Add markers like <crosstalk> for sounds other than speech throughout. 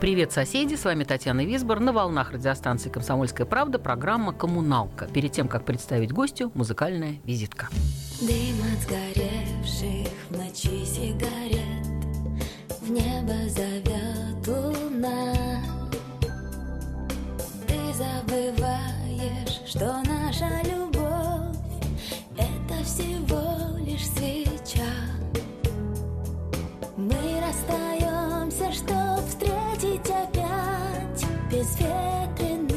Привет, соседи! С вами Татьяна Висбор на волнах радиостанции «Комсомольская правда» программа «Коммуналка». Перед тем, как представить гостю, музыкальная визитка. Дым от сгоревших в ночи сигарет В небо зовет луна Ты забываешь, что наша любовь Это всего лишь свеча Мы расстаемся, чтоб встретить опять Безветренные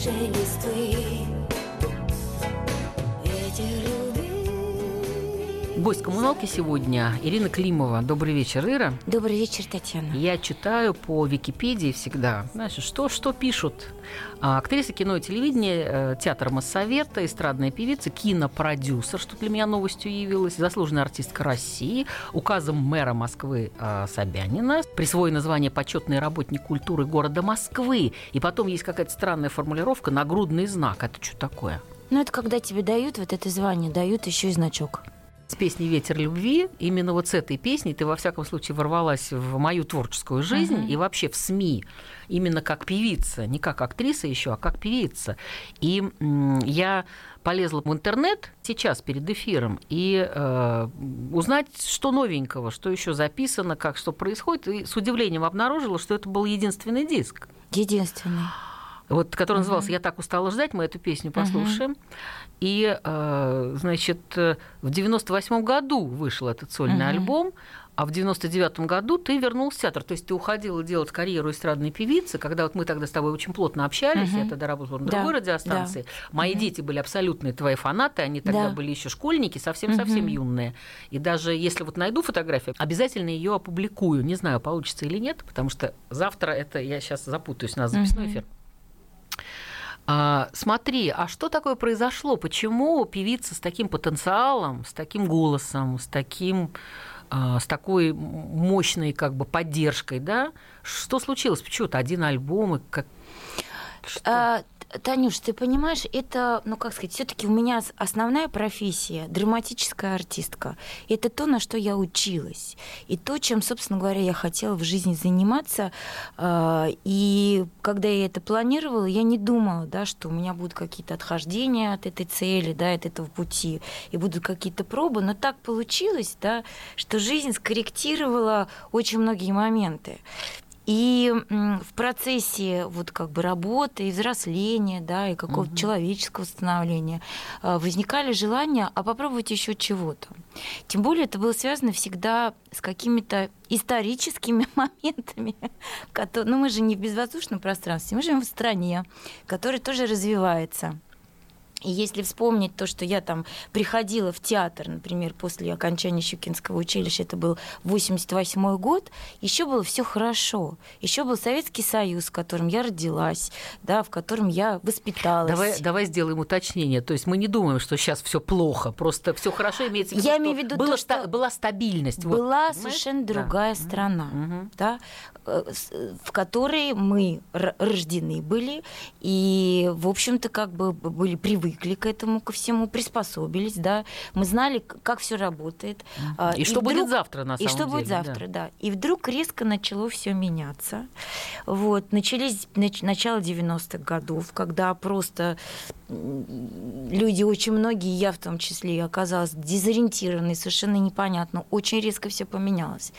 shady street. Гость коммуналки сегодня Ирина Климова. Добрый вечер, Ира. Добрый вечер, Татьяна. Я читаю по Википедии всегда, знаешь, что, что пишут. А, Актриса кино и телевидения, э, театр Моссовета, эстрадная певица, кинопродюсер, что для меня новостью явилось, заслуженная артистка России, указом мэра Москвы а, Собянина, присвоено звание почетный работник культуры города Москвы. И потом есть какая-то странная формулировка «нагрудный знак». Это что такое? Ну, это когда тебе дают вот это звание, дают еще и значок. С песней «Ветер любви». Именно вот с этой песней ты, во всяком случае, ворвалась в мою творческую жизнь Мгм. и вообще в СМИ, именно как певица, не как актриса еще, а как певица. И я полезла в интернет сейчас перед эфиром и э, узнать, что новенького, что еще записано, как что происходит. И с удивлением обнаружила, что это был единственный диск Единственный. вот, который назывался «Я так устала ждать», мы эту песню послушаем. И, э, значит, в 98 году вышел этот сольный Мгм. альбом, а в 99 году ты вернулся в театр. То есть ты уходила делать карьеру эстрадной певицы, когда вот мы тогда с тобой очень плотно общались, я Мгм. тогда работала на Да, другой радиостанции. Мои дети были абсолютные твои фанаты, они тогда Да. были еще школьники, совсем-совсем Мгм. юные. И даже если вот найду фотографию, обязательно ее опубликую. Не знаю, получится или нет, потому что завтра это, я сейчас запутаюсь, у нас записной Мгм. эфир. А, смотри, а что такое произошло? Почему певица с таким потенциалом, с таким голосом, с таким а, с такой мощной как бы поддержкой, да? Что случилось? Почему-то один альбом и как что? А, Танюш, ты понимаешь, это, ну как сказать, все-таки у меня основная профессия драматическая артистка. Это то, на что я училась. И то, чем, собственно говоря, я хотела в жизни заниматься. А, И когда я это планировала, я не думала, да, что у меня будут какие-то отхождения от этой цели, да, от этого пути, и будут какие-то пробы. Но так получилось, да, что жизнь скорректировала очень многие моменты. И в процессе вот как бы работы и взросления, да, и какого-то человеческого становления э, возникали желания, а попробовать еще чего-то. Тем более это было связано всегда с какими-то историческими <laughs> моментами. кото- Ну, мы же не в безвоздушном пространстве, мы живем в стране, которая тоже развивается. И если вспомнить то, что я там приходила в театр, например, после окончания Щукинского училища, это был 88 год, еще было все хорошо. Еще был Советский Союз, в котором я родилась, да, в котором я воспиталась. Давай, давай сделаем уточнение. То есть мы не думаем, что сейчас все плохо, просто все хорошо имеется в виду. Я имею в виду было то, что была стабильность. вот, была понимаешь? совершенно Да. другая страна, да, э, с- в которой мы рождены были и, в общем-то, как бы были привыкли к этому ко всему, приспособились, да, мы знали, как все работает. А, И что будет вдруг- завтра, на И самом что будет деле, да. завтра, да. И вдруг резко начало все меняться. Вот, начались нач- начало 90-х годов, когда просто люди очень многие, я в том числе, оказалась дезориентированы, совершенно непонятно, очень резко все поменялось.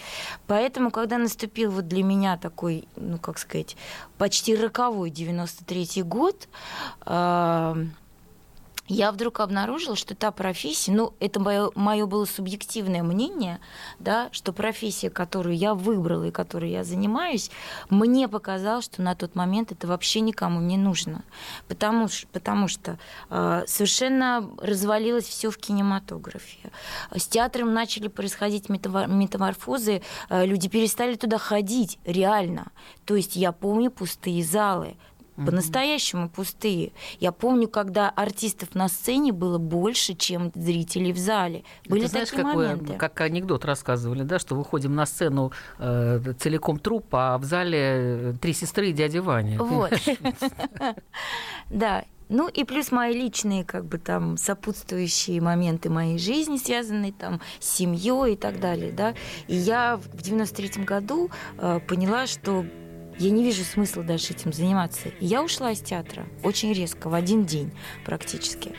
Поэтому, когда наступил вот для меня такой, ну, как сказать, почти роковой 93-й год, а, я вдруг обнаружила, что та профессия, ну, это мое, было субъективное мнение, да, что профессия, которую я выбрала и которой я занимаюсь, мне показалось, что на тот момент это вообще никому не нужно. Потому, потому что э, совершенно развалилось все в кинематографе. С театром начали происходить метаморфозы, э, люди перестали туда ходить, реально. То есть я помню пустые залы, по-настоящему пустые. Я помню, когда артистов на сцене было больше, чем зрителей в зале. Были Ты знаешь, такие какой- моменты. как анекдот рассказывали, да, что выходим на сцену э, целиком труп, а в зале э, три сестры и дядя Ваня. Вот. <laughs> Да. Ну и плюс мои личные, как бы там, сопутствующие моменты моей жизни, связанные там с семьей и так далее, да. И я в 93 году э, поняла, что я не вижу смысла дальше этим заниматься. И я ушла из театра очень резко, в один день практически.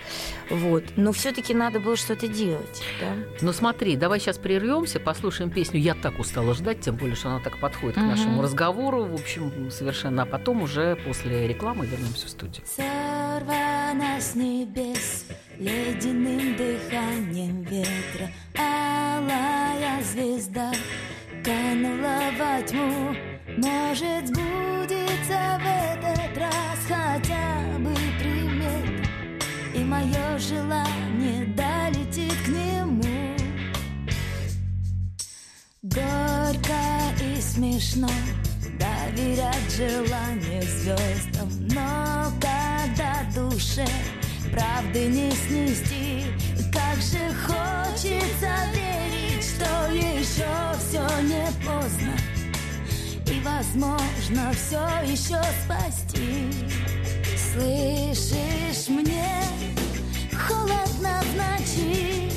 Вот. Но все-таки надо было что-то делать. Да? Ну смотри, давай сейчас прервемся, послушаем песню «Я так устала ждать», тем более, что она так подходит к Мгм. нашему разговору, в общем, совершенно. А потом уже после рекламы вернемся в студию. Сорвана с небес ледяным дыханием ветра Алая звезда канула во тьму Может сбудется в этот раз хотя бы примет И мое желание долетит к нему. Горько и смешно доверять желанию звездам, но когда душе правды не снести, как же хочется верить, что еще все не поздно возможно все еще спасти. Слышишь мне холодно в ночи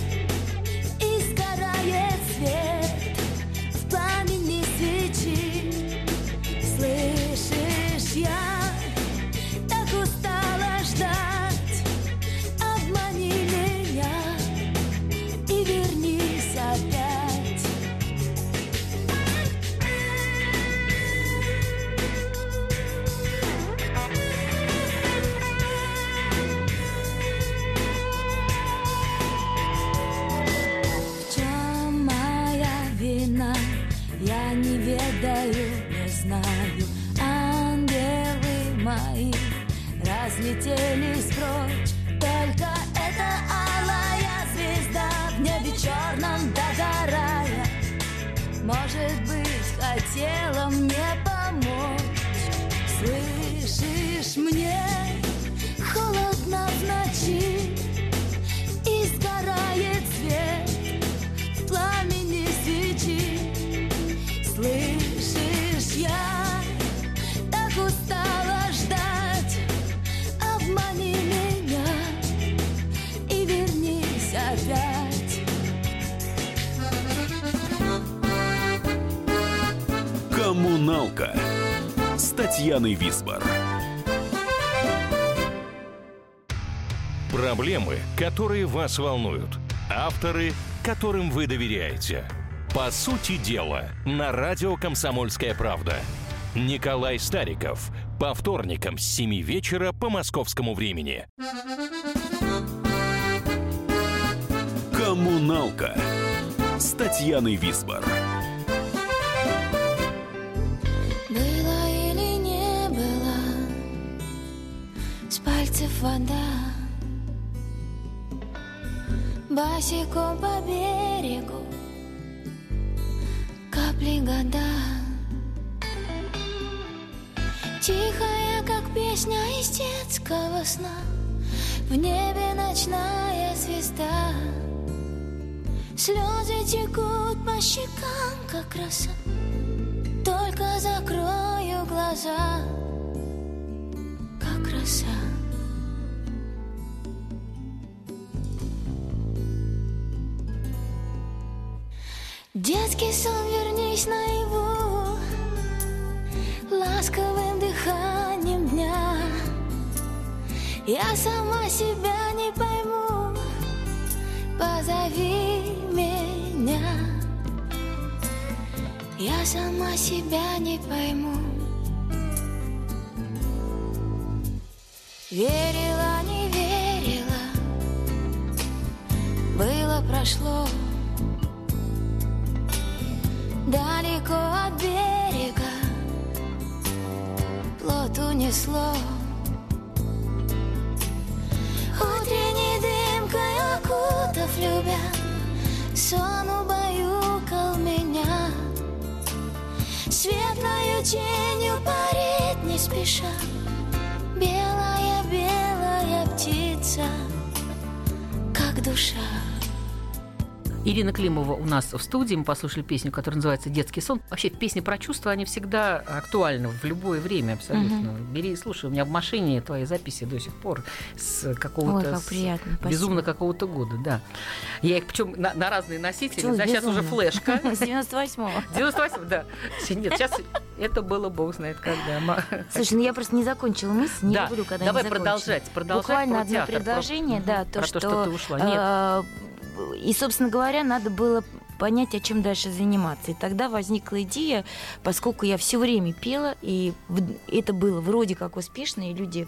Татьяной Висбор. Проблемы, которые вас волнуют. Авторы, которым вы доверяете. По сути дела, на радио «Комсомольская правда». Николай Стариков. По вторникам с 7 вечера по московскому времени. «Коммуналка» с Татьяной Висбор. Пальцев вода. Босиком по берегу Капли года. Тихая, как песня из детского сна В небе ночная звезда. Слезы текут по щекам, как роса только закрою глаза, как роса. Детский сон, вернись наяву, ласковым дыханием дня. Я сама себя не пойму, позови меня. Я сама себя не пойму. Верила, не верила. Было, прошло Далеко от берега Плот унесло Утренней дымкой окутав любя Сон убаюкал меня. Светлою тенью парит не спеша Белая, белая птица Как душа Ирина Климова у нас в студии. Мы послушали песню, которая называется «Детский сон». Вообще, песни про чувства, они всегда актуальны в любое время абсолютно. Бери и слушай. У меня в машине твои записи до сих пор с какого-то... Ой, как с- приятно, спасибо. Безумно какого-то года, да. Я их причем на, на разные носители. Почему да, сейчас уже безумно? флешка. <laughs> С 98-го. 98, да. Нет, сейчас это было бог знает когда. Слушай, ну я просто не закончила мысль, не Да, люблю, когда давай не закончена. продолжать, продолжать Буквально одно предложение, да, то, что... то, что ты ушла. Нет. Э, И, собственно говоря, надо было понять, о чем дальше заниматься. И тогда возникла идея, поскольку я все время пела, и это было вроде как успешно, и люди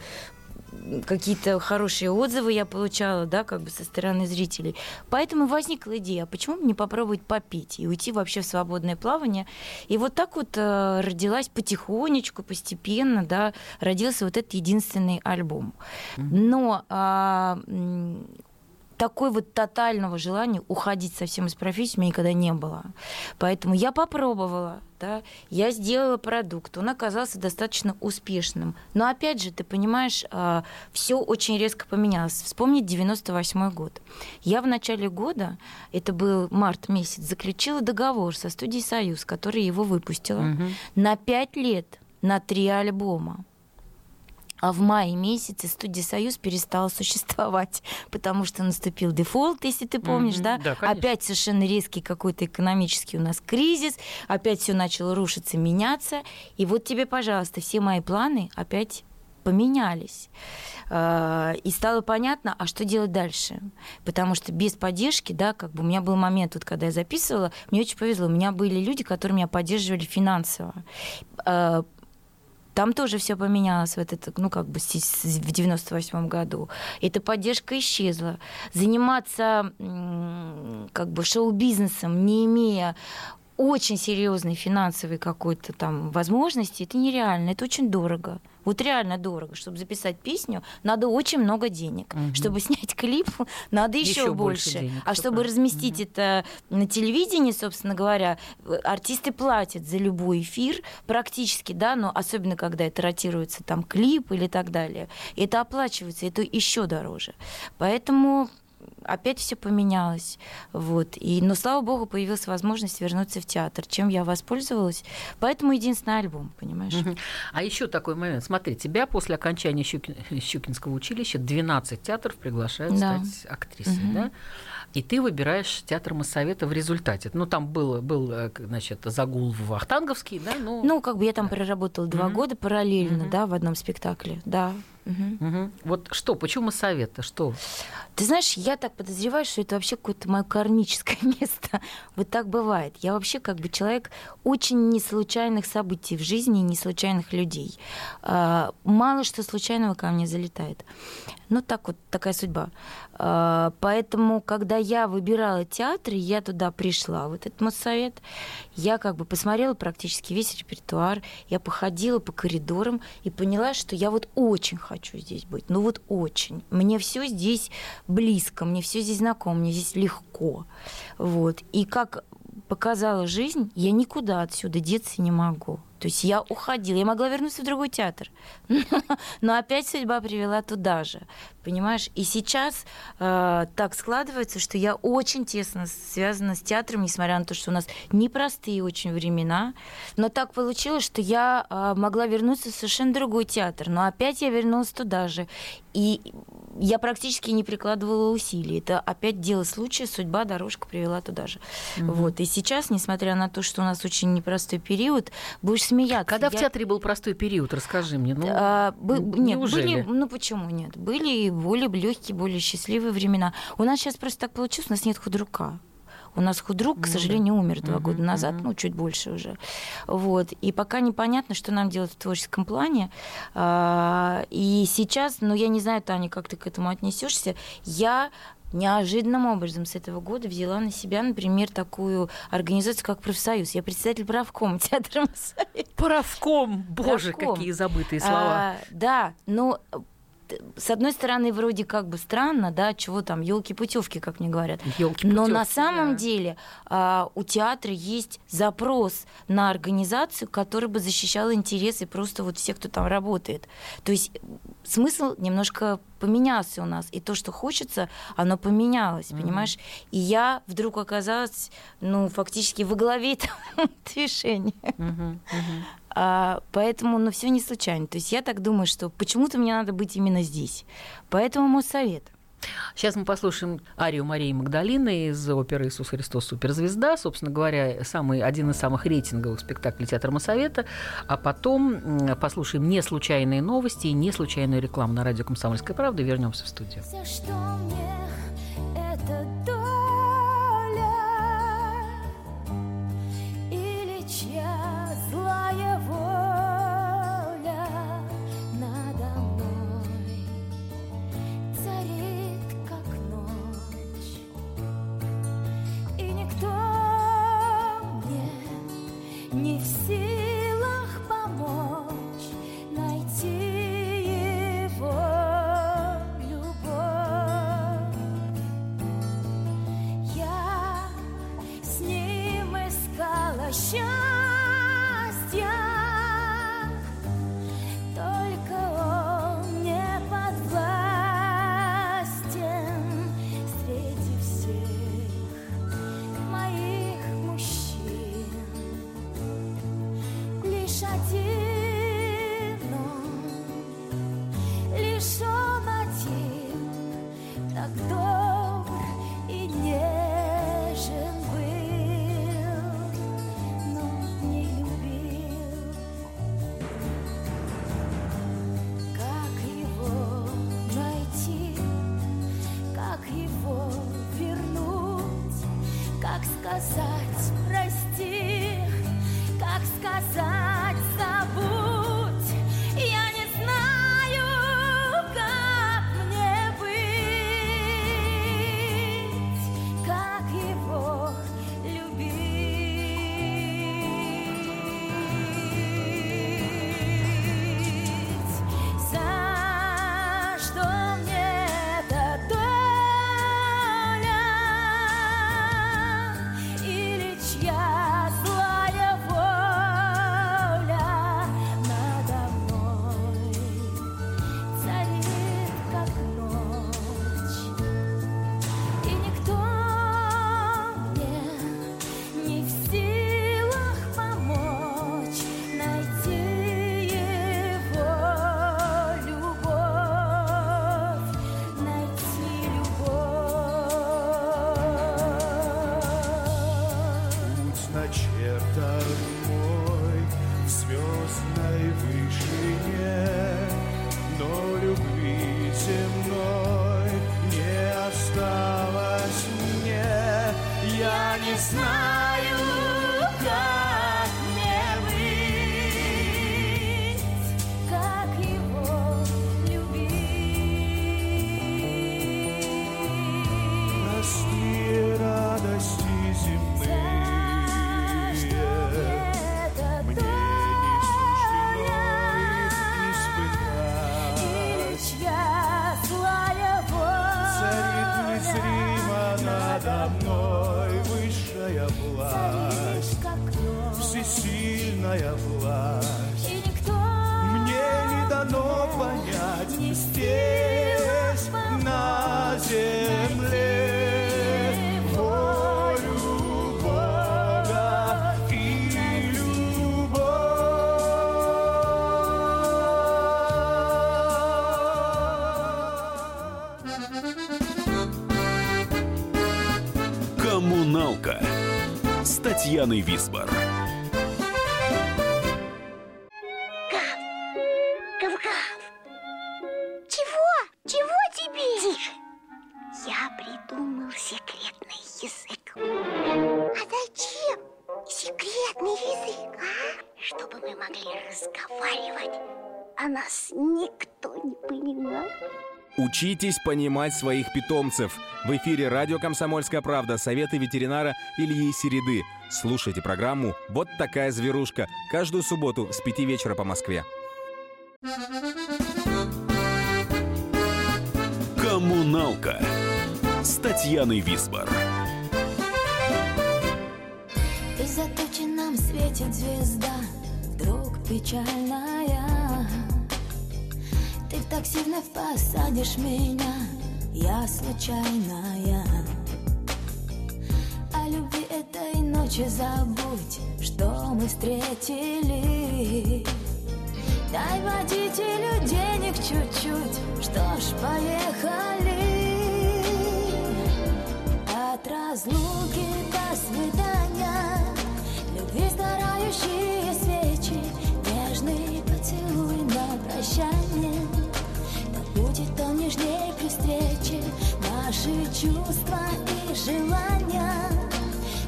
какие-то хорошие отзывы я получала, да, как бы со стороны зрителей. Поэтому возникла идея, а почему бы не попробовать попеть и уйти вообще в свободное плавание. И вот так вот э, родилась потихонечку, постепенно, да, родился вот этот единственный альбом. Но м, такой вот тотального желания уходить совсем из профессии у меня никогда не было. Поэтому я попробовала, да, я сделала продукт, он оказался достаточно успешным. Но опять же, ты понимаешь, все очень резко поменялось. Вспомнить 98 год. Я в начале года, это был март месяц, заключила договор со студией «Союз», которая его выпустила, Мгм. на пять лет, на три альбома. А в мае месяце студия «Союз» перестала существовать, <laughs> потому что наступил дефолт, если ты помнишь, Мгм. да? Да, конечно. опять совершенно резкий какой-то экономический у нас кризис, опять все начало рушиться, меняться. И вот тебе, пожалуйста, все мои планы опять поменялись. А, И стало понятно, а что делать дальше? Потому что без поддержки, да, как бы у меня был момент, вот, когда я записывала, мне очень повезло. У меня были люди, которые меня поддерживали финансово. Там тоже все поменялось в этот, ну, как бы в 98 году. Эта поддержка исчезла. Заниматься как бы шоу-бизнесом, не имея очень серьезной финансовой какой-то там возможности, это нереально, это очень дорого. Вот реально дорого. Чтобы записать песню, надо очень много денег. Мгм. Чтобы снять клип, <laughs> надо еще, больше больше. денег, а чтобы правильно. разместить это на телевидении, собственно говоря, э, артисты платят за любой эфир практически, да, но особенно когда это ротируется там клип или так далее. Это оплачивается, это еще дороже. Поэтому опять все поменялось. Вот. И, но, слава богу, появилась возможность вернуться в театр, чем я воспользовалась. Поэтому единственный альбом, понимаешь? Мгм. А еще такой момент. Смотри, тебя после окончания Щукин- Щукинского училища 12 театров приглашают Да. стать актрисой, Мгм. да? И ты выбираешь театр Моссовета в результате. Ну, там был, был э, значит, загул в Вахтанговский, да? Ну, Ну, как бы я там проработала два Мгм. года параллельно, да, в одном спектакле, да. Мгм. Вот что, почему совета? Что? Ты знаешь, я так подозреваю, что это вообще какое-то мое кармическое <laughs> место. Вот так бывает. Я вообще как бы человек очень неслучайных событий в жизни, неслучайных людей. А, Мало что случайного ко мне залетает. Ну так вот, такая судьба. А, Поэтому, когда я выбирала театр, я туда пришла, вот этот Моссовет, я как бы посмотрела практически весь репертуар, я походила по коридорам и поняла, что я вот очень хочу здесь быть. Ну вот очень. Мне все здесь близко, мне все здесь знакомо, мне здесь легко. Вот. И как показала жизнь, я никуда отсюда деться не могу. То есть я уходила, я могла вернуться в другой театр, <laughs> но опять судьба привела туда же, понимаешь? И сейчас э, так складывается, что я очень тесно связана с театром, несмотря на то, что у нас непростые очень времена, но так получилось, что я э, могла вернуться в совершенно другой театр, но опять я вернулась туда же, и я практически не прикладывала усилий. Это опять дело случая, судьба, дорожка привела туда же. Вот. И сейчас, несмотря на то, что у нас очень непростой период, будешь смеяться. Когда в Я- театре был простой период, расскажи мне. Ну, а, бы- нет, неужели? были, ну почему нет? Были и более легкие, более счастливые времена. У нас сейчас просто так получилось, у нас нет худрука. У нас худрук, к сожалению, умер два года назад, ну, чуть больше уже. Вот. И пока непонятно, что нам делать в творческом плане. А, И сейчас, ну, я не знаю, Таня, как ты к этому отнесешься, я неожиданным образом с этого года взяла на себя, например, такую организацию, как профсоюз. Я председатель правкома <laughs> театра. Правком, боже, Правком. какие забытые слова. А, да, но с одной стороны, вроде как бы странно, да, чего там, елки путевки, как мне говорят. Ёлки-путёвки, Но на самом да. деле а, у театра есть запрос на организацию, которая бы защищала интересы просто вот всех, кто там работает. То есть смысл немножко поменялся у нас, и то, что хочется, оно поменялось, понимаешь? И я вдруг оказалась, ну, фактически во главе <laughs> этого движения. Мгм, мгм. А, поэтому, ну, все не случайно. То есть я так думаю, что почему-то мне надо быть именно здесь. Поэтому мой совет. Сейчас мы послушаем арию Марии Магдалины из оперы «Иисус Христос. Суперзвезда». Собственно говоря, самый, один из самых рейтинговых спектаклей театра Моссовета. А потом послушаем не случайные новости и не случайную рекламу на радио «Комсомольская правда» и вернемся в студию. За что мне эта доля с Татьяной Учитесь понимать своих питомцев. В эфире радио «Комсомольская правда» советы ветеринара Ильи Середы. Слушайте программу «Вот такая зверушка» каждую субботу с 5 вечера по Москве. «Коммуналка» с Татьяной Висбор. Из-за тучи нам светит звезда, вдруг печальная. Такси вновь посадишь меня, я случайная. О любви этой ночи забудь, что мы встретили. Дай водителю денег чуть-чуть, что ж, поехали. От разлуки до свидания Любви сгорающие свечи Нежный поцелуй на прощание при встрече. Наши чувства и желания.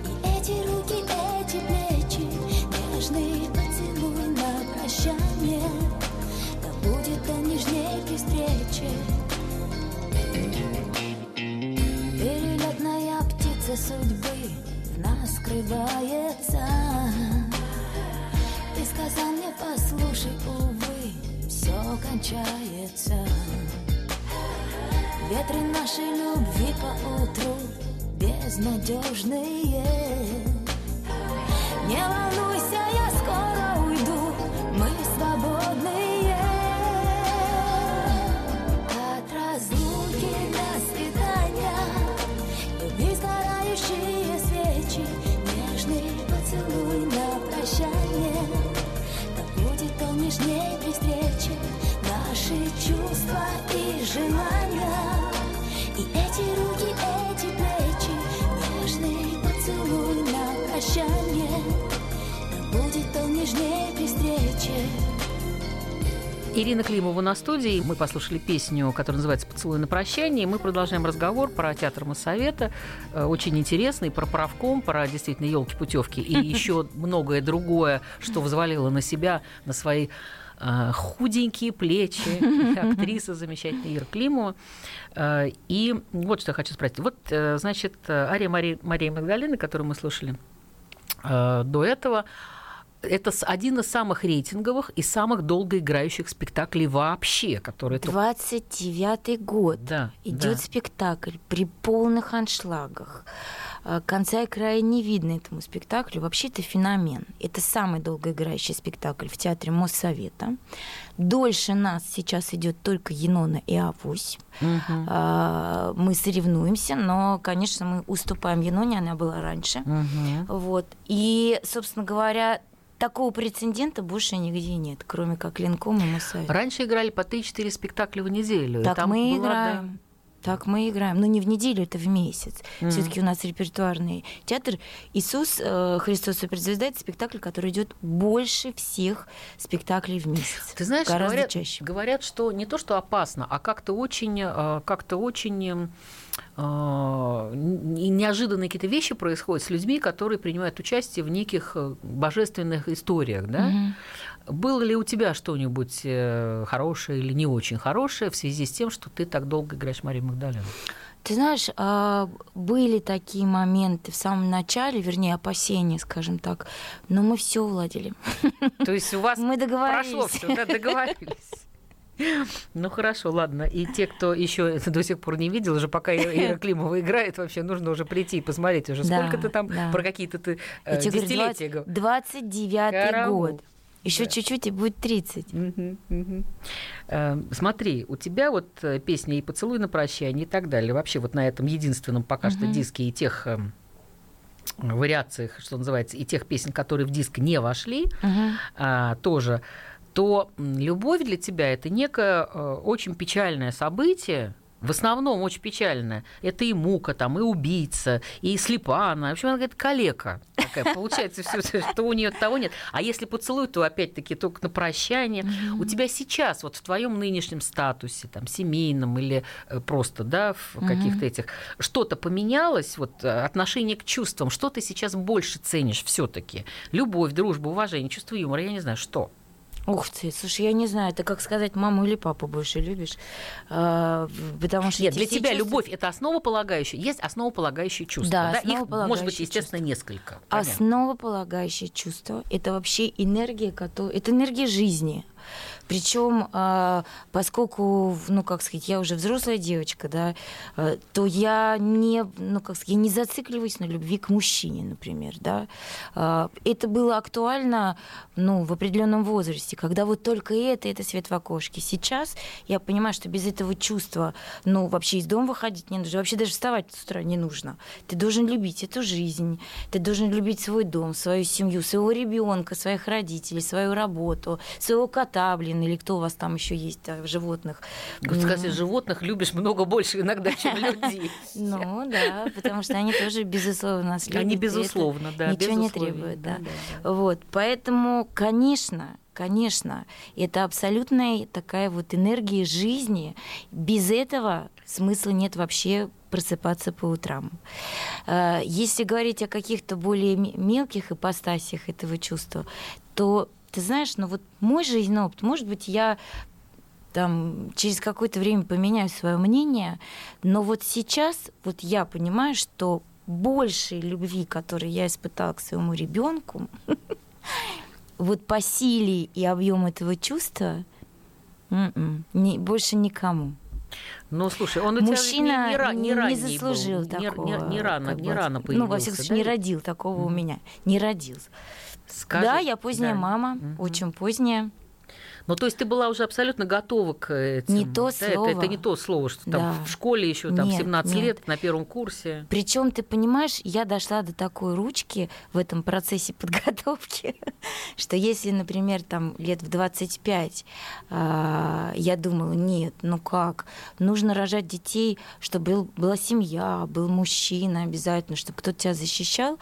И эти руки, эти плечи. Нежный поцелуй на прощание. Да будет он нежней при встрече. Перелетная птица судьбы в нас скрывается. Ты сказал мне, послушай, увы, все кончается Ветры нашей любви по утру безнадежные Не волнуйся, Ирина Климова на студии. Мы послушали песню, которая называется «Поцелуй на прощание». Мы продолжаем разговор про театр Моссовета. Э, Очень интересный, про правком, про действительно елки путевки и <laughs> еще многое другое, что взвалило на себя, на свои э, худенькие плечи <laughs> актриса замечательная Ира Климова. Э, И вот что я хочу спросить. Вот, значит, Ария Марии, Марии Магдалины, которую мы слушали до этого, это один из самых рейтинговых и самых долгоиграющих спектаклей вообще, которые только- 29-й год. Да, Идет да. спектакль при полных аншлагах. А, Конца и края не видно этому спектаклю. Вообще это феномен. Это самый долгоиграющий спектакль в театре Моссовета. Дольше нас сейчас идет только Енона и Авось. А, Мы соревнуемся, но, конечно, мы уступаем Еноне, она была раньше. Мгм. Вот. И, собственно говоря, такого прецедента больше нигде нет, кроме как Ленком и Моссовет. Раньше играли по 3-4 спектакля в неделю. и Так там мы играем. Так мы играем. Но не в неделю, это в месяц. Мгм. Все-таки у нас репертуарный театр. Иисус э, Христос суперзвезда это спектакль, который идет больше всех спектаклей в месяц. Ты знаешь, гораздо говорят, чаще. говорят, что не то, что опасно, а как-то очень, э, как-то очень эм, э, неожиданные какие-то вещи происходят с людьми, которые принимают участие в неких э, божественных историях, да? Мгм. Было ли у тебя что-нибудь э, хорошее или не очень хорошее в связи с тем, что ты так долго играешь Марию Магдалену? Ты знаешь, а, были такие моменты в самом начале, вернее, опасения, скажем так, но мы все уладили. То есть у вас <laughs> Мы договорились. прошло все, да, договорились. Ну хорошо, ладно. И те, кто еще это до сих пор не видел, уже пока Ира <laughs> Климова играет, вообще нужно уже прийти и посмотреть уже, Да, сколько ты там да. про какие-то ты э, говорю, десятилетия 20 говоришь. 29-й Караул. год. Еще Да. чуть-чуть и будет 30. Мгм, мгм. Э, Смотри, у тебя вот э, песня «И поцелуй на прощание» и так далее. Вообще вот на этом единственном пока что Мгм. диске и тех эм, вариациях, что называется, и тех песен, которые в диск не вошли, Мгм. а, тоже, то любовь для тебя это некое э, очень печальное событие, в основном очень печальное. Это и мука, там, и убийца, и слепа она. В общем, она говорит, калека. Такая. Получается, все, что у нее того нет. А если поцелуй, то опять-таки только на прощание. У тебя сейчас, вот в твоем нынешнем статусе, там, семейном или э, просто, да, в каких-то этих, что-то поменялось, вот э, отношение к чувствам, что ты сейчас больше ценишь все-таки? Любовь, дружбу, уважение, чувство юмора, я не знаю, что? Ух ты, слушай, я не знаю, это как сказать, маму или папу больше любишь. А, потому что Нет, для тебя чувства- любовь это основополагающее. Есть основополагающие чувства. Да, Их может быть, естественно, чувства. несколько. Понятно. Основополагающее чувство – это вообще энергия, которая, это энергия жизни. Причем, а, поскольку, ну, как сказать, я уже взрослая девочка, да, а, то я не, ну, как сказать, я не зацикливаюсь на любви к мужчине, например, да. А, Это было актуально, ну, в определенном возрасте, когда вот только это, это свет в окошке. Сейчас я понимаю, что без этого чувства, ну, вообще из дома выходить не нужно, вообще даже вставать с утра не нужно. Ты должен любить эту жизнь, ты должен любить свой дом, свою семью, своего ребенка, своих родителей, свою работу, своего кота, блин, или кто у вас там еще есть, а, животных. Вот, Кстати, животных любишь много больше иногда, чем людей. <laughs> Ну да, потому что они тоже, безусловно, нас любят. Они безусловно, да. Ничего не требует, да. Вот, поэтому, конечно, конечно, это абсолютная такая вот энергия жизни. Без этого смысла нет вообще просыпаться по утрам. Э, Если говорить о каких-то более ме- мелких ипостасях этого чувства, то ты знаешь, ну вот мой жизненный опыт, может быть, я там через какое-то время поменяю свое мнение, но вот сейчас вот я понимаю, что большей любви, которую я испытала к своему ребенку, <laughs> вот по силе и объему этого чувства м-м, ни- больше никому. Ну, слушай, он у тебя Мужчина не, не, не не ранний заслужил был, не- такого. не, не рано, как не бы, рано появился. Ну, во всяком случае, да? не родил такого у меня. Не родился. Скажи. да, я поздняя Да. мама, Мгм. очень поздняя. Ну, то есть ты была уже абсолютно готова к этим. Не то да, это- Это, слово. не то слово, что там Да. в школе еще там Нет, 17 нет. лет на первом курсе. Причем, ты понимаешь, я дошла до такой ручки в этом процессе подготовки, <laughs> что если, например, там лет в 25 а, я думала, нет, ну как, нужно рожать детей, чтобы был- была семья, был мужчина обязательно, чтобы кто-то тебя защищал,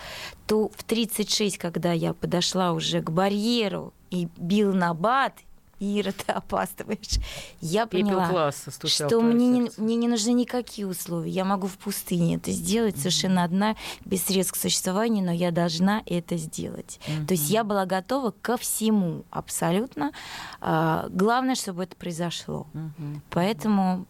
то в 36, когда я подошла уже к барьеру и бил на бат, Ира, <laughs> ты опаздываешь. Я поняла, класса что мне не, мне не нужны никакие условия. Я могу в пустыне это сделать совершенно одна, без средств к существованию, но я должна это сделать. То есть я была готова ко всему абсолютно. А, главное, чтобы это произошло. Мгм. Поэтому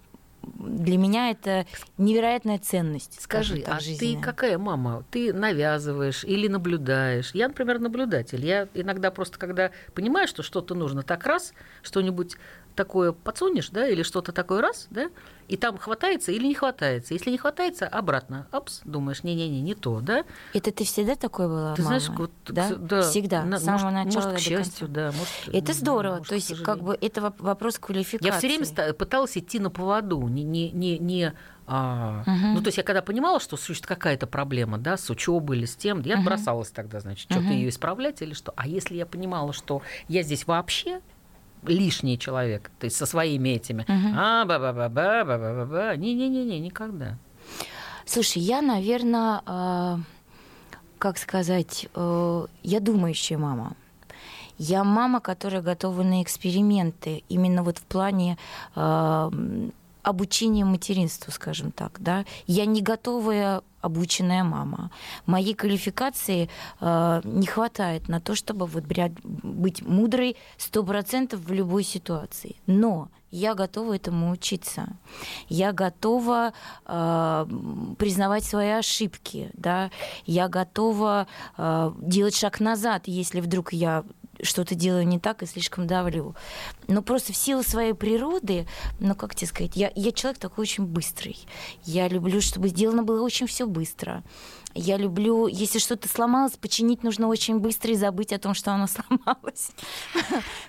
для меня это невероятная ценность. Скажи, так, а ты жизненная. какая мама? Ты навязываешь или наблюдаешь? Я, например, наблюдатель. Я иногда просто, когда понимаю, что что-то нужно, так раз, что-нибудь такое подсунешь, да, или что-то такое раз, да, и там хватается или не хватается. Если не хватается, обратно, опс, думаешь, не-не-не, не то, да. Это ты всегда такой была, Ты знаешь, мама? вот, да? да, Всегда, на- с самого может, начала может, к счастью, да, может, Это здорово. может, То есть, как бы, это воп- вопрос квалификации. Я все время пыталась идти на поводу, не, не, не, не а, Мгм. ну то есть я когда понимала, что существует какая-то проблема, да, с учебой или с тем, я Мгм. бросалась тогда, значит, что-то ее исправлять или что. А если я понимала, что я здесь вообще лишний человек, то есть со своими этими. Угу. А, ба-ба-ба-ба, ба-ба-ба-ба. Не-не-не, никогда. Слушай, я, наверное, э, а, как сказать, э, я думающая мама. Я мама, которая готова на эксперименты, именно вот в плане э, обучения материнству, скажем так, да. Я не готовая обученная мама. Моей квалификации э, не хватает на то, чтобы вот быть мудрой сто процентов в любой ситуации. Но я готова этому учиться. Я готова э, признавать свои ошибки, да. Я готова э, делать шаг назад, если вдруг я что-то делаю не так и слишком давлю. Но просто в силу своей природы, ну как тебе сказать, я, я человек такой очень быстрый. Я люблю, чтобы сделано было очень все быстро. Я люблю, если что-то сломалось, починить нужно очень быстро и забыть о том, что оно <laughs> сломалось.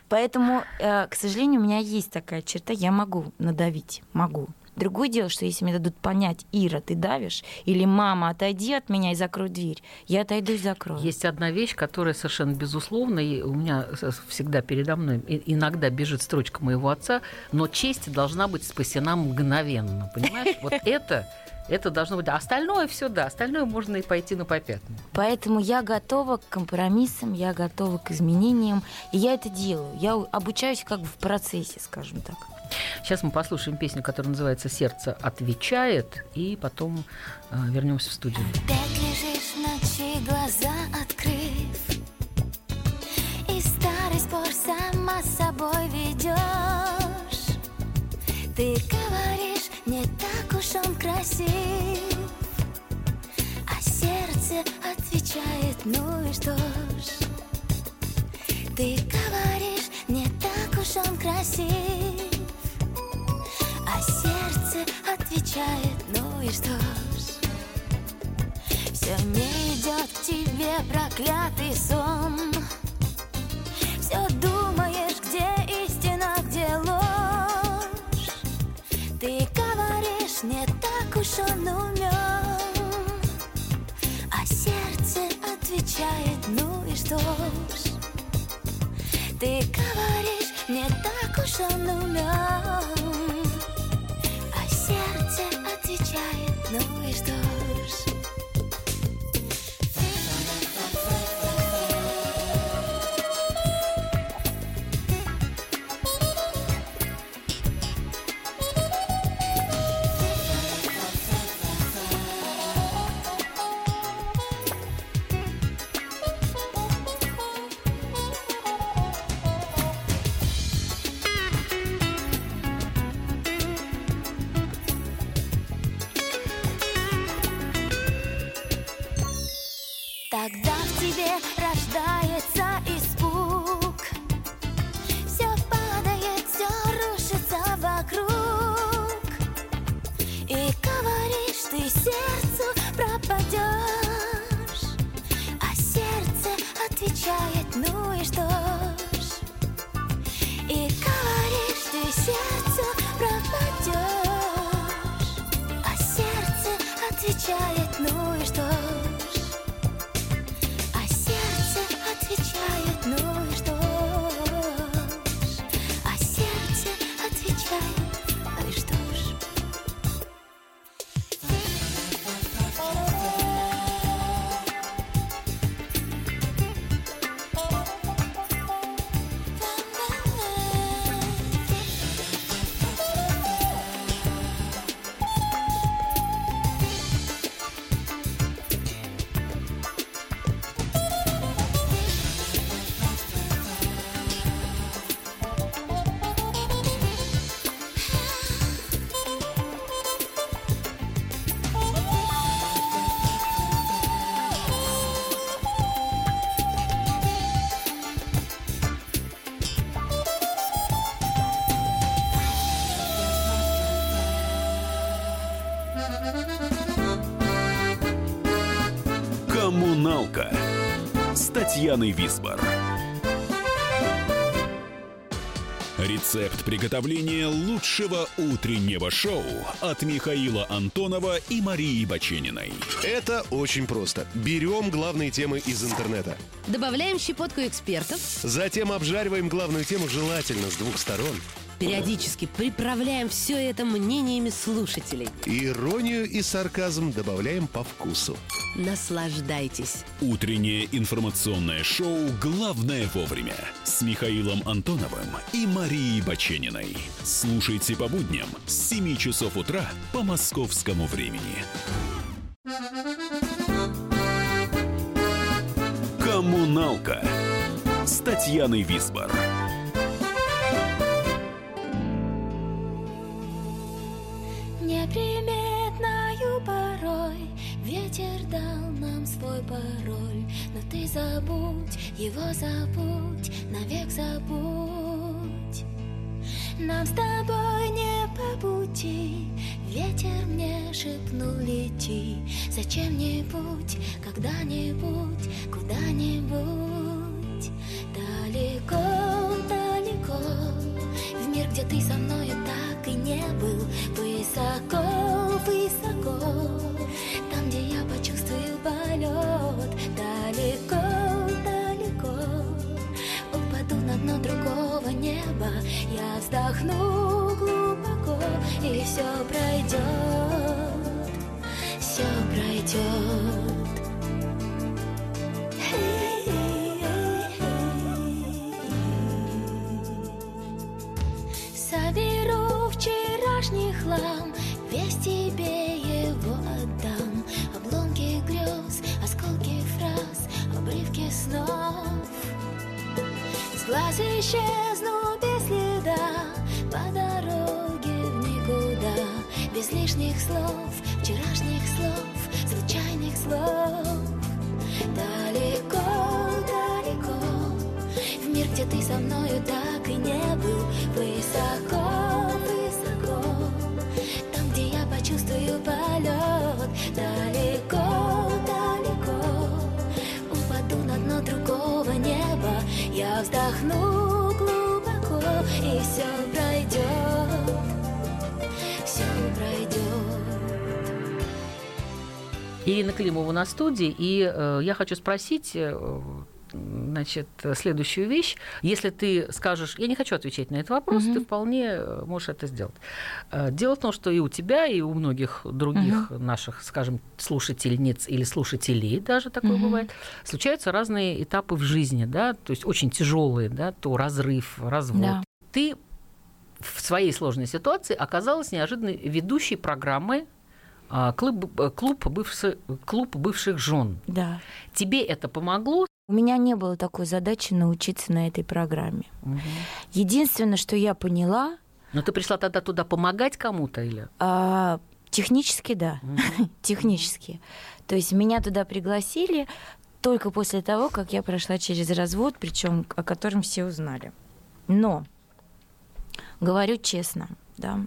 Поэтому, э, к сожалению, у меня есть такая черта, я могу надавить, могу. Другое дело, что если мне дадут понять, Ира, ты давишь, или мама, отойди от меня и закрой дверь, я отойду и закрою. Есть одна вещь, которая совершенно безусловна, и у меня всегда передо мной иногда бежит строчка моего отца, но честь должна быть спасена мгновенно, понимаешь? <laughs> Вот это это должно быть. А остальное все, да, остальное можно и пойти на попятную. Поэтому я готова к компромиссам, я готова к изменениям, и я это делаю. Я обучаюсь как бы в процессе, скажем так. Сейчас мы послушаем песню, которая называется «Сердце отвечает», и потом э, вернемся в студию. Опять лежишь ночи, глаза открыв, и старый спор сама с собой ведешь. Ты говоришь, не так уж он красив, а сердце отвечает, ну и что ж. Ты говоришь, не так уж он красив, сердце отвечает, ну и что ж? Все не идет к тебе проклятый сон. Все думаешь, где истина, где ложь? Ты говоришь, не так уж он умен А сердце отвечает, ну и что ж? Ты говоришь, не так уж он умен с Татьяной Висбор. Рецепт приготовления лучшего утреннего шоу от Михаила Антонова и Марии Бачениной. Это очень просто. Берем главные темы из интернета. Добавляем щепотку экспертов. Затем обжариваем главную тему желательно с двух сторон. Периодически приправляем все это мнениями слушателей. Иронию и сарказм добавляем по вкусу. Наслаждайтесь. Утреннее информационное шоу «Главное вовремя» с Михаилом Антоновым и Марией Бачениной. Слушайте по будням с 7 часов утра по московскому времени. «Коммуналка» с Татьяной Висбор. Забудь, его забудь Навек забудь. Нам с тобой не по пути Ветер мне шепнул лети. Зачем-нибудь, когда-нибудь, куда-нибудь неба Я вздохну глубоко И все пройдет Все пройдет Соберу вчерашний хлам Весь тебе его отдам. Обломки грез, осколки фраз Обрывки снов. С глаз исчезну без следа По дороге в никуда. Без лишних слов, вчерашних слов Случайных слов. Далеко, далеко. В мир, где ты со мною так и не был. Высоко, высоко. Там, где я почувствую полет. Далеко, далеко. Упаду на дно другого неба. Я вздохну все пройдет Все пройдет Ирина Климова на студии, и э, я хочу спросить, э, значит, следующую вещь. Если ты скажешь, я не хочу отвечать на этот вопрос, Мгм. ты вполне э, можешь это сделать. Э, Дело в том, что и у тебя, и у многих других наших, скажем, слушательниц или слушателей даже такое Мгм. бывает, случаются разные этапы в жизни, да, то есть очень тяжелые, да, то разрыв, развод. Да. Ты в своей сложной ситуации оказалась неожиданно ведущей программы а, клуб, э, клуб, бывших, клуб бывших жен. Да. Тебе это помогло? У меня не было такой задачи научиться на этой программе. Единственное, что я поняла, Но ты пришла тогда туда помогать кому-то или? а, технически да, <laughs> технически. То есть меня туда пригласили только после того, как я прошла через развод, причем о котором все узнали. Но говорю честно, да,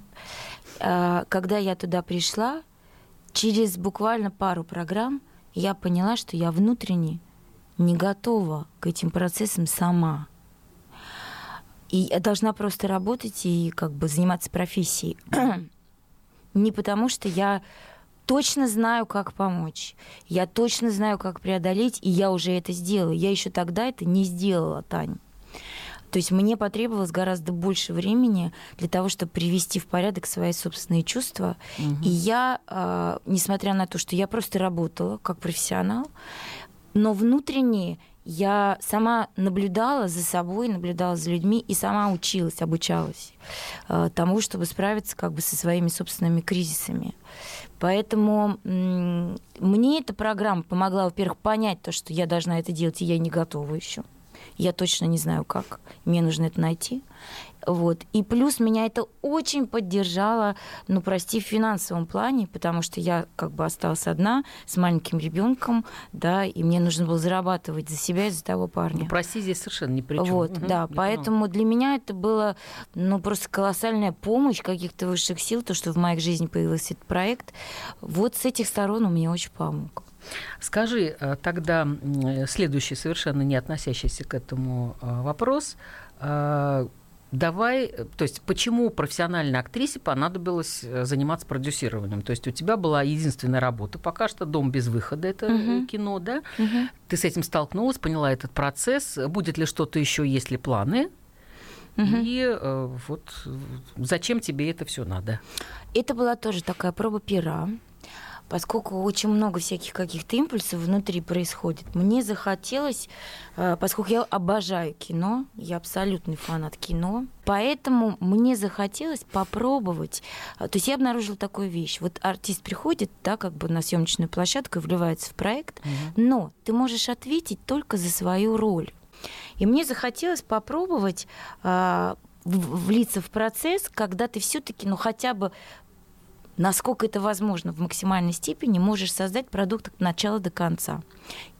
а, когда я туда пришла, через буквально пару программ я поняла, что я внутренне не готова к этим процессам сама. И я должна просто работать и как бы заниматься профессией. <clears throat> Не потому, что я точно знаю, как помочь. Я точно знаю, как преодолеть, и я уже это сделала. Я еще тогда это не сделала, Тань. То есть мне потребовалось гораздо больше времени для того, чтобы привести в порядок свои собственные чувства. И я, э, несмотря на то, что я просто работала как профессионал, но внутренне я сама наблюдала за собой, наблюдала за людьми и сама училась, обучалась э, тому, чтобы справиться как бы со своими собственными кризисами. Поэтому мне эта программа помогла, во-первых, понять то, что я должна это делать, и я не готова еще. Я точно не знаю, как. Мне нужно это найти. Вот. И плюс меня это очень поддержало, ну, прости, в финансовом плане, потому что я как бы осталась одна с маленьким ребенком, да, и мне нужно было зарабатывать за себя и за того парня. Ну, прости, здесь совершенно ни при чем. Вот, да, поэтому для меня это было, ну, просто колоссальная помощь каких-то высших сил, то, что в моей жизни появился этот проект. Вот с этих сторон он мне очень помог. Скажи э, тогда м, следующий, совершенно не относящийся к этому э, вопрос. Давай, то есть почему профессиональной актрисе понадобилось э, заниматься продюсированием? То есть у тебя была единственная работа, пока что «Дом без выхода» это Мгм. кино, да? Мгм. Ты с этим столкнулась, поняла этот процесс. Будет ли что-то еще, есть ли планы? Мгм. И э, вот э, зачем тебе это все надо? Это была тоже такая проба пера, поскольку очень много всяких каких-то импульсов внутри происходит. Мне захотелось, э, поскольку я обожаю кино, я абсолютный фанат кино, поэтому мне захотелось попробовать. э, То есть я обнаружила такую вещь. Вот артист приходит, да, как бы на съемочную площадку и вливается в проект, но ты можешь ответить только за свою роль. И мне захотелось попробовать в- влиться в процесс, когда ты все-таки, ну хотя бы насколько это возможно в максимальной степени, можешь создать продукт от начала до конца.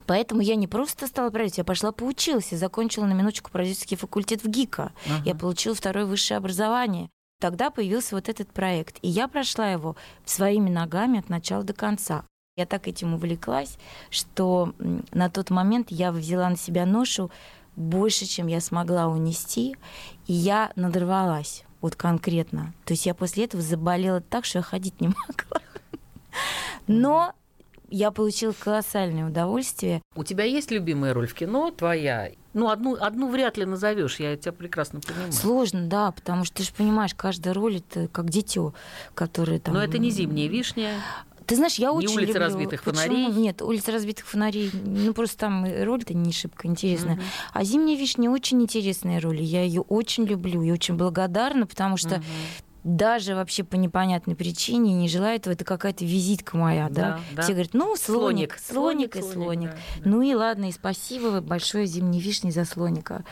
Поэтому я не просто стала продюсером, я пошла поучилась и закончила на минуточку продюсерский факультет в ГИКа. Ага. Я получила второе высшее образование. Тогда появился вот этот проект. И я прошла его своими ногами от начала до конца. Я так этим увлеклась, что на тот момент я взяла на себя ношу больше, чем я смогла унести, и я надорвалась, вот конкретно. То есть я после этого заболела так, что я ходить не <laughs> могла. Но я получила колоссальное удовольствие. У тебя есть любимая роль в кино твоя? Ну, одну, одну вряд ли назовешь, я тебя прекрасно понимаю. Сложно, да, потому что ты же понимаешь, каждая роль это как дитё, которое там. Но это не зимняя вишня. Ты знаешь, я Не очень «Улица люблю... разбитых Почему? фонарей». Нет, улица разбитых фонарей. Ну просто там роль-то не шибко интересная. Мгм. А зимняя вишня очень интересная роль. Я ее очень люблю и очень благодарна, потому что Мгм. Даже вообще по непонятной причине не желаю этого. Это какая-то визитка моя, да? Да, да. Все говорят, ну, слоник, Слоник, слоник, и слоник, слоник. да, да. Ну и ладно, и спасибо большое зимней вишне за слоника.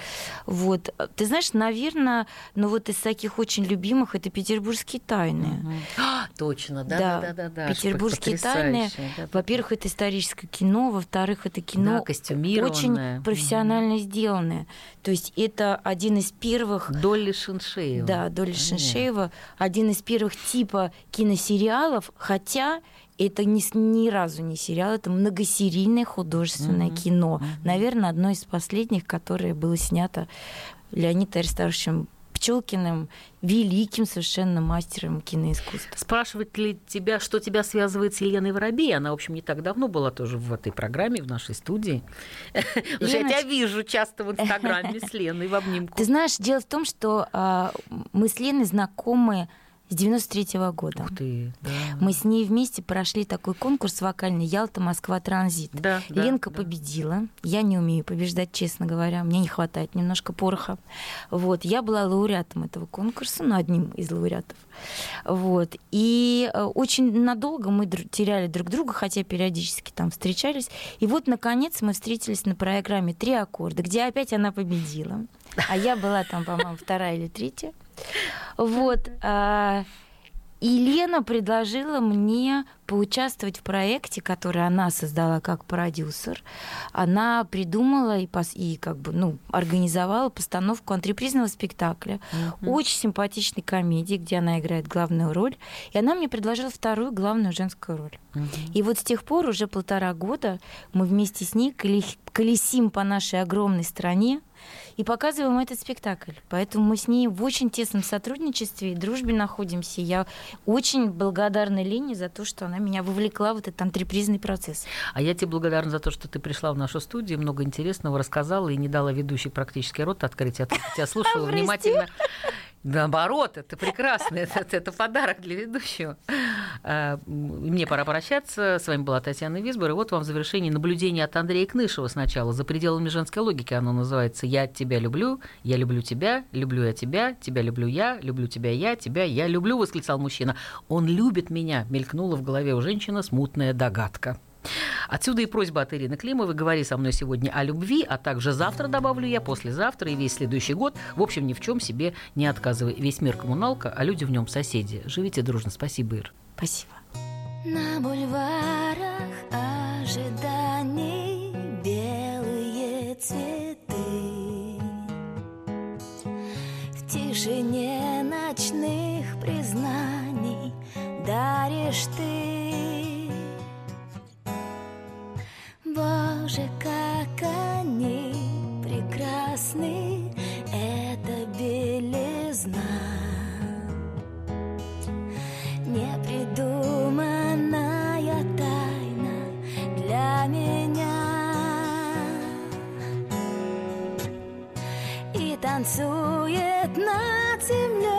Вот. Ты знаешь, наверное, ну вот из таких очень любимых это петербургские тайны. А, Точно, да, Да, да, да, да. петербургские Потрясающе, тайны. да, да, Во-первых, это историческое кино, во-вторых, это да, кино костюмированное. очень профессионально сделанное. То есть это один из первых Долли Шиншеева. да, Понятно. Шиншеева, один из первых типа киносериалов, хотя это ни, ни разу не сериал, это многосерийное художественное Мгм, кино. Наверное, одно из последних, которое было снято Леонидом Аристарховичем Пчелкиным, великим совершенно мастером киноискусства. Спрашивать ли тебя, что тебя связывает с Еленой Воробей? Она, в общем, не так давно была тоже в этой программе, в нашей студии. <laughs> Что я тебя вижу часто в Инстаграме с Леной в обнимку. Ты знаешь, дело в том, что а, мы с Леной знакомы с 93 года. Ух ты, да. Мы с ней вместе прошли такой конкурс вокальный «Ялта, Москва, транзит». Да, Ленка да. победила. Я не умею побеждать, честно говоря. Мне не хватает немножко пороха. Вот. Я была лауреатом этого конкурса, ну, одним из лауреатов. Вот. И э, очень надолго мы теряли друг друга, хотя периодически там встречались. И вот, наконец, мы встретились на программе «Три аккорда», где опять она победила. А я была там, по-моему, вторая или третья. Вот. а, И Лена предложила мне поучаствовать в проекте, который она создала как продюсер. Она придумала и, пос- и как бы, ну, организовала постановку антрепризного спектакля, Мгм. очень симпатичной комедии, где она играет главную роль. И она мне предложила вторую главную женскую роль. Мгм. И вот с тех пор, уже полтора года, мы вместе с ней коле- колесим по нашей огромной стране и показываем этот спектакль. Поэтому мы с ней в очень тесном сотрудничестве и дружбе находимся. Я очень благодарна Лене за то, что она меня вовлекла в этот антрепризный процесс. А я тебе благодарна за то, что ты пришла в нашу студию, много интересного рассказала и не дала ведущей практически рот открыть. Я <laughs> тебя слушала внимательно. Наоборот, это прекрасно, <laughs> это, это- подарок для ведущего. А, Мне пора прощаться. С вами была Татьяна Висбор. И вот вам в завершении наблюдение от Андрея Кнышева сначала. За пределами женской логики оно называется «Я тебя люблю», «Я люблю тебя», «Люблю я тебя», «Тебя люблю я», «Люблю тебя я», «Тебя я люблю», восклицал мужчина. «Он любит меня», мелькнула в голове у женщины смутная догадка. Отсюда и просьба от Ирины Климовой. Говори со мной сегодня о любви, а также завтра, добавлю я, послезавтра и весь следующий год. В общем, ни в чем себе не отказывай. Весь мир коммуналка, а люди в нем соседи. Живите дружно. Спасибо, Ир. Спасибо. На бульварах ожиданий белые цветы В тишине ночных признаний даришь ты Боже, как они прекрасны, это белизна. Непридуманная тайна для меня. И танцует над землей.